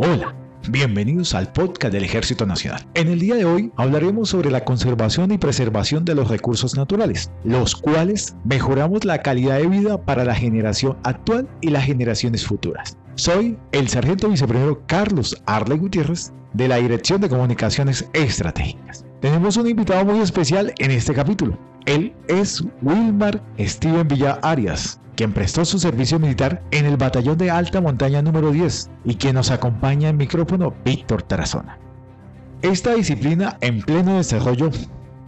Hola, bienvenidos al podcast del Ejército Nacional. En el día de hoy hablaremos sobre la conservación y preservación de los recursos naturales, los cuales mejoramos la calidad de vida para la generación actual y las generaciones futuras. Soy el sargento viceprimero Carlos Arley Gutiérrez de la Dirección de Comunicaciones Estratégicas. Tenemos un invitado muy especial en este capítulo. Él es Wilmar Steven Villa Arias, quien prestó su servicio militar en el Batallón de Alta Montaña número 10 y quien nos acompaña en micrófono Víctor Tarazona. Esta disciplina en pleno desarrollo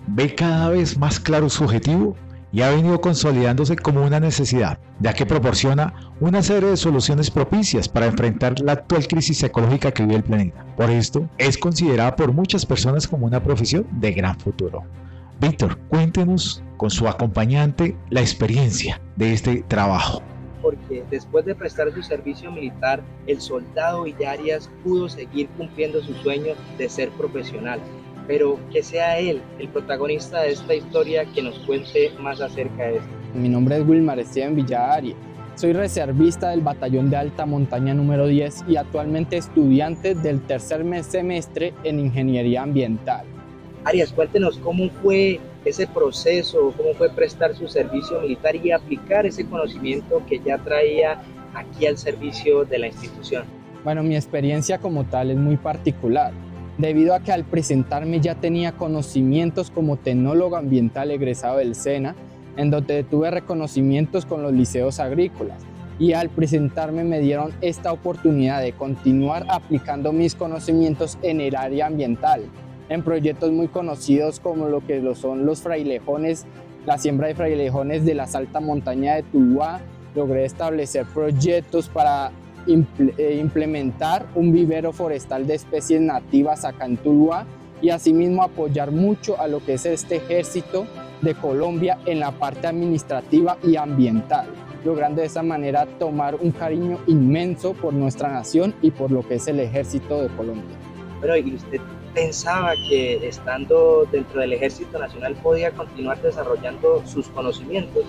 ve cada vez más claro su objetivo y ha venido consolidándose como una necesidad, ya que proporciona una serie de soluciones propicias para enfrentar la actual crisis ecológica que vive el planeta. Por esto, es considerada por muchas personas como una profesión de gran futuro. Víctor, cuéntenos con su acompañante la experiencia de este trabajo. Porque después de prestar su servicio militar, el soldado Villarias pudo seguir cumpliendo su sueño de ser profesional. Pero que sea él el protagonista de esta historia que nos cuente más acerca de esto. Mi nombre es Wilmar Steven Villarias. Soy reservista del Batallón de Alta Montaña número 10 y actualmente estudiante del tercer semestre en Ingeniería Ambiental. Arias, cuéntenos cómo fue ese proceso, cómo fue prestar su servicio militar y aplicar ese conocimiento que ya traía aquí al servicio de la institución. Bueno, mi experiencia como tal es muy particular, debido a que al presentarme ya tenía conocimientos como tecnólogo ambiental egresado del SENA, en donde tuve reconocimientos con los liceos agrícolas. Y al presentarme me dieron esta oportunidad de continuar aplicando mis conocimientos en el área ambiental, en proyectos muy conocidos como lo que lo son los frailejones, la siembra de frailejones de la alta montaña de Tuluá. Logré establecer proyectos para eh, implementar un vivero forestal de especies nativas acá en Tuluá y asimismo apoyar mucho a lo que es este ejército de Colombia en la parte administrativa y ambiental, logrando de esa manera tomar un cariño inmenso por nuestra nación y por lo que es el ejército de Colombia. Pero ¿y usted pensaba que estando dentro del Ejército Nacional podía continuar desarrollando sus conocimientos.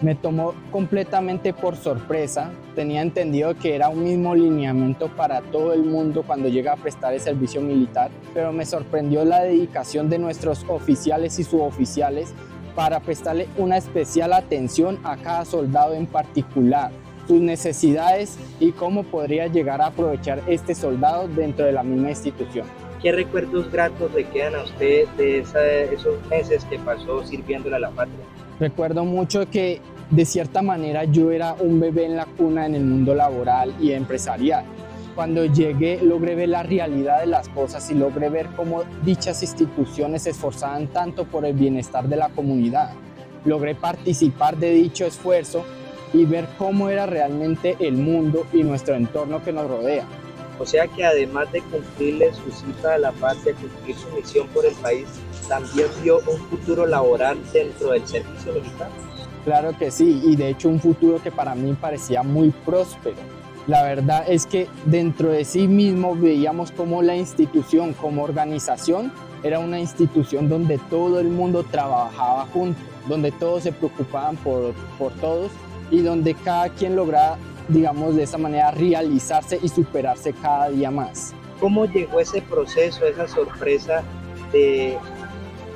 Me tomó completamente por sorpresa. Tenía entendido que era un mismo lineamiento para todo el mundo cuando llega a prestar el servicio militar, pero me sorprendió la dedicación de nuestros oficiales y suboficiales para prestarle una especial atención a cada soldado en particular, sus necesidades y cómo podría llegar a aprovechar este soldado dentro de la misma institución. ¿Qué recuerdos gratos le quedan a usted de esos meses que pasó sirviéndole a la patria? Recuerdo mucho que de cierta manera yo era un bebé en la cuna en el mundo laboral y empresarial. Cuando llegué logré ver la realidad de las cosas y logré ver cómo dichas instituciones se esforzaban tanto por el bienestar de la comunidad. Logré participar de dicho esfuerzo y ver cómo era realmente el mundo y nuestro entorno que nos rodea. O sea que además de cumplirle su cita a la patria, cumplir su misión por el país, también vio un futuro laboral dentro del servicio militar. Claro que sí, y de hecho un futuro que para mí parecía muy próspero. La verdad es que dentro de sí mismo veíamos como la institución, como organización, era una institución donde todo el mundo trabajaba junto, donde todos se preocupaban por, por todos y donde cada quien lograba digamos, de esa manera realizarse y superarse cada día más. ¿Cómo llegó ese proceso, esa sorpresa de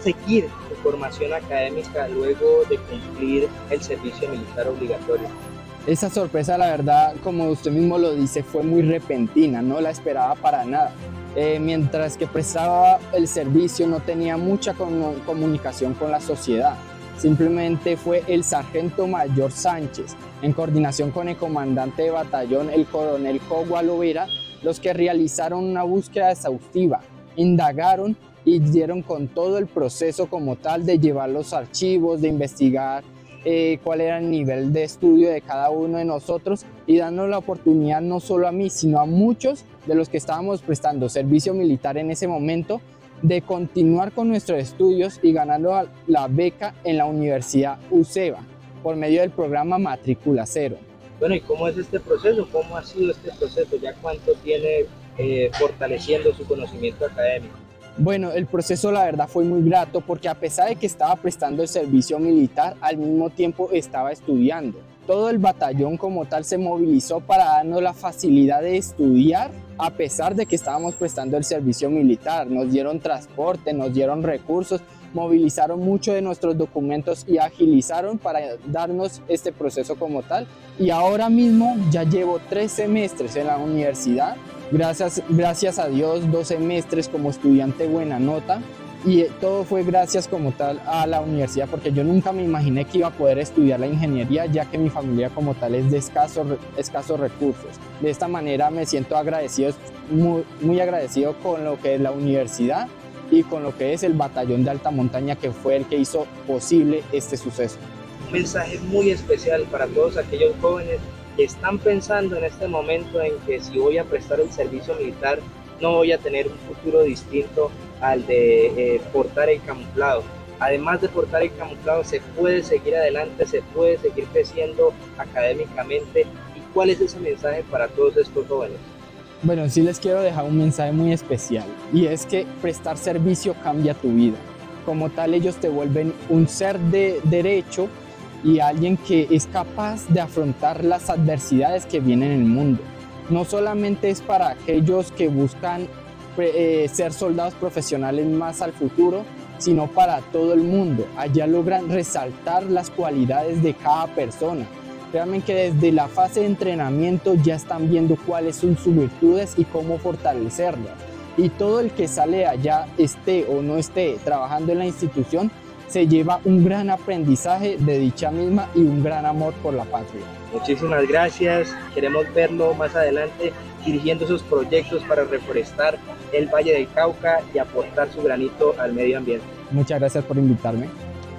seguir su formación académica luego de cumplir el servicio militar obligatorio? Esa sorpresa, la verdad, como usted mismo lo dice, fue muy repentina, no la esperaba para nada. Eh, mientras que prestaba el servicio no tenía mucha comunicación con la sociedad. Simplemente fue el sargento mayor Sánchez, en coordinación con el comandante de batallón, el coronel Cogua Lovera, los que realizaron una búsqueda exhaustiva, indagaron y dieron con todo el proceso como tal de llevar los archivos, de investigar eh, cuál era el nivel de estudio de cada uno de nosotros y dando la oportunidad no solo a mí, sino a muchos de los que estábamos prestando servicio militar en ese momento de continuar con nuestros estudios y ganando la beca en la Universidad UCEBA por medio del programa Matrícula Cero. Bueno, ¿y cómo es este proceso? ¿Cómo ha sido este proceso? ¿Ya cuánto tiene eh, fortaleciendo su conocimiento académico? Bueno, el proceso la verdad fue muy grato porque a pesar de que estaba prestando el servicio militar, al mismo tiempo estaba estudiando. Todo el batallón como tal se movilizó para darnos la facilidad de estudiar a pesar de que estábamos prestando el servicio militar. Nos dieron transporte, nos dieron recursos, movilizaron mucho de nuestros documentos y agilizaron para darnos este proceso como tal. Y ahora mismo ya llevo tres semestres en la universidad. Gracias, gracias a Dios, dos semestres como estudiante buena nota y todo fue gracias como tal a la universidad porque yo nunca me imaginé que iba a poder estudiar la ingeniería ya que mi familia como tal es de escasos, escasos recursos. De esta manera me siento agradecido, muy, muy agradecido con lo que es la universidad y con lo que es el batallón de alta montaña que fue el que hizo posible este suceso. Un mensaje muy especial para todos aquellos jóvenes que están pensando en este momento en que si voy a prestar el servicio militar no voy a tener un futuro distinto al de eh, portar el camuflado. Además de portar el camuflado, se puede seguir adelante, se puede seguir creciendo académicamente. ¿Y cuál es ese mensaje para todos estos jóvenes? Bueno, sí les quiero dejar un mensaje muy especial y es que prestar servicio cambia tu vida. Como tal, ellos te vuelven un ser de derecho y alguien que es capaz de afrontar las adversidades que vienen en el mundo. No solamente es para aquellos que buscan eh, ser soldados profesionales más al futuro, sino para todo el mundo. Allá logran resaltar las cualidades de cada persona. Realmente que desde la fase de entrenamiento ya están viendo cuáles son sus virtudes y cómo fortalecerlas. Y todo el que sale allá, esté o no esté trabajando en la institución, se lleva un gran aprendizaje de dicha misma y un gran amor por la patria. Muchísimas gracias, queremos verlo más adelante dirigiendo esos proyectos para reforestar el Valle del Cauca y aportar su granito al medio ambiente. Muchas gracias por invitarme.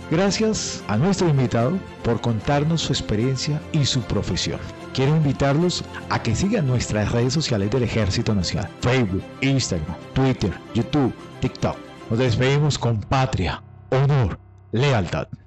Gracias a nuestro invitado por contarnos su experiencia y su profesión. Quiero invitarlos a que sigan nuestras redes sociales del Ejército Nacional, Facebook, Instagram, Twitter, YouTube, TikTok. Nos despedimos con patria, honor, lealtad.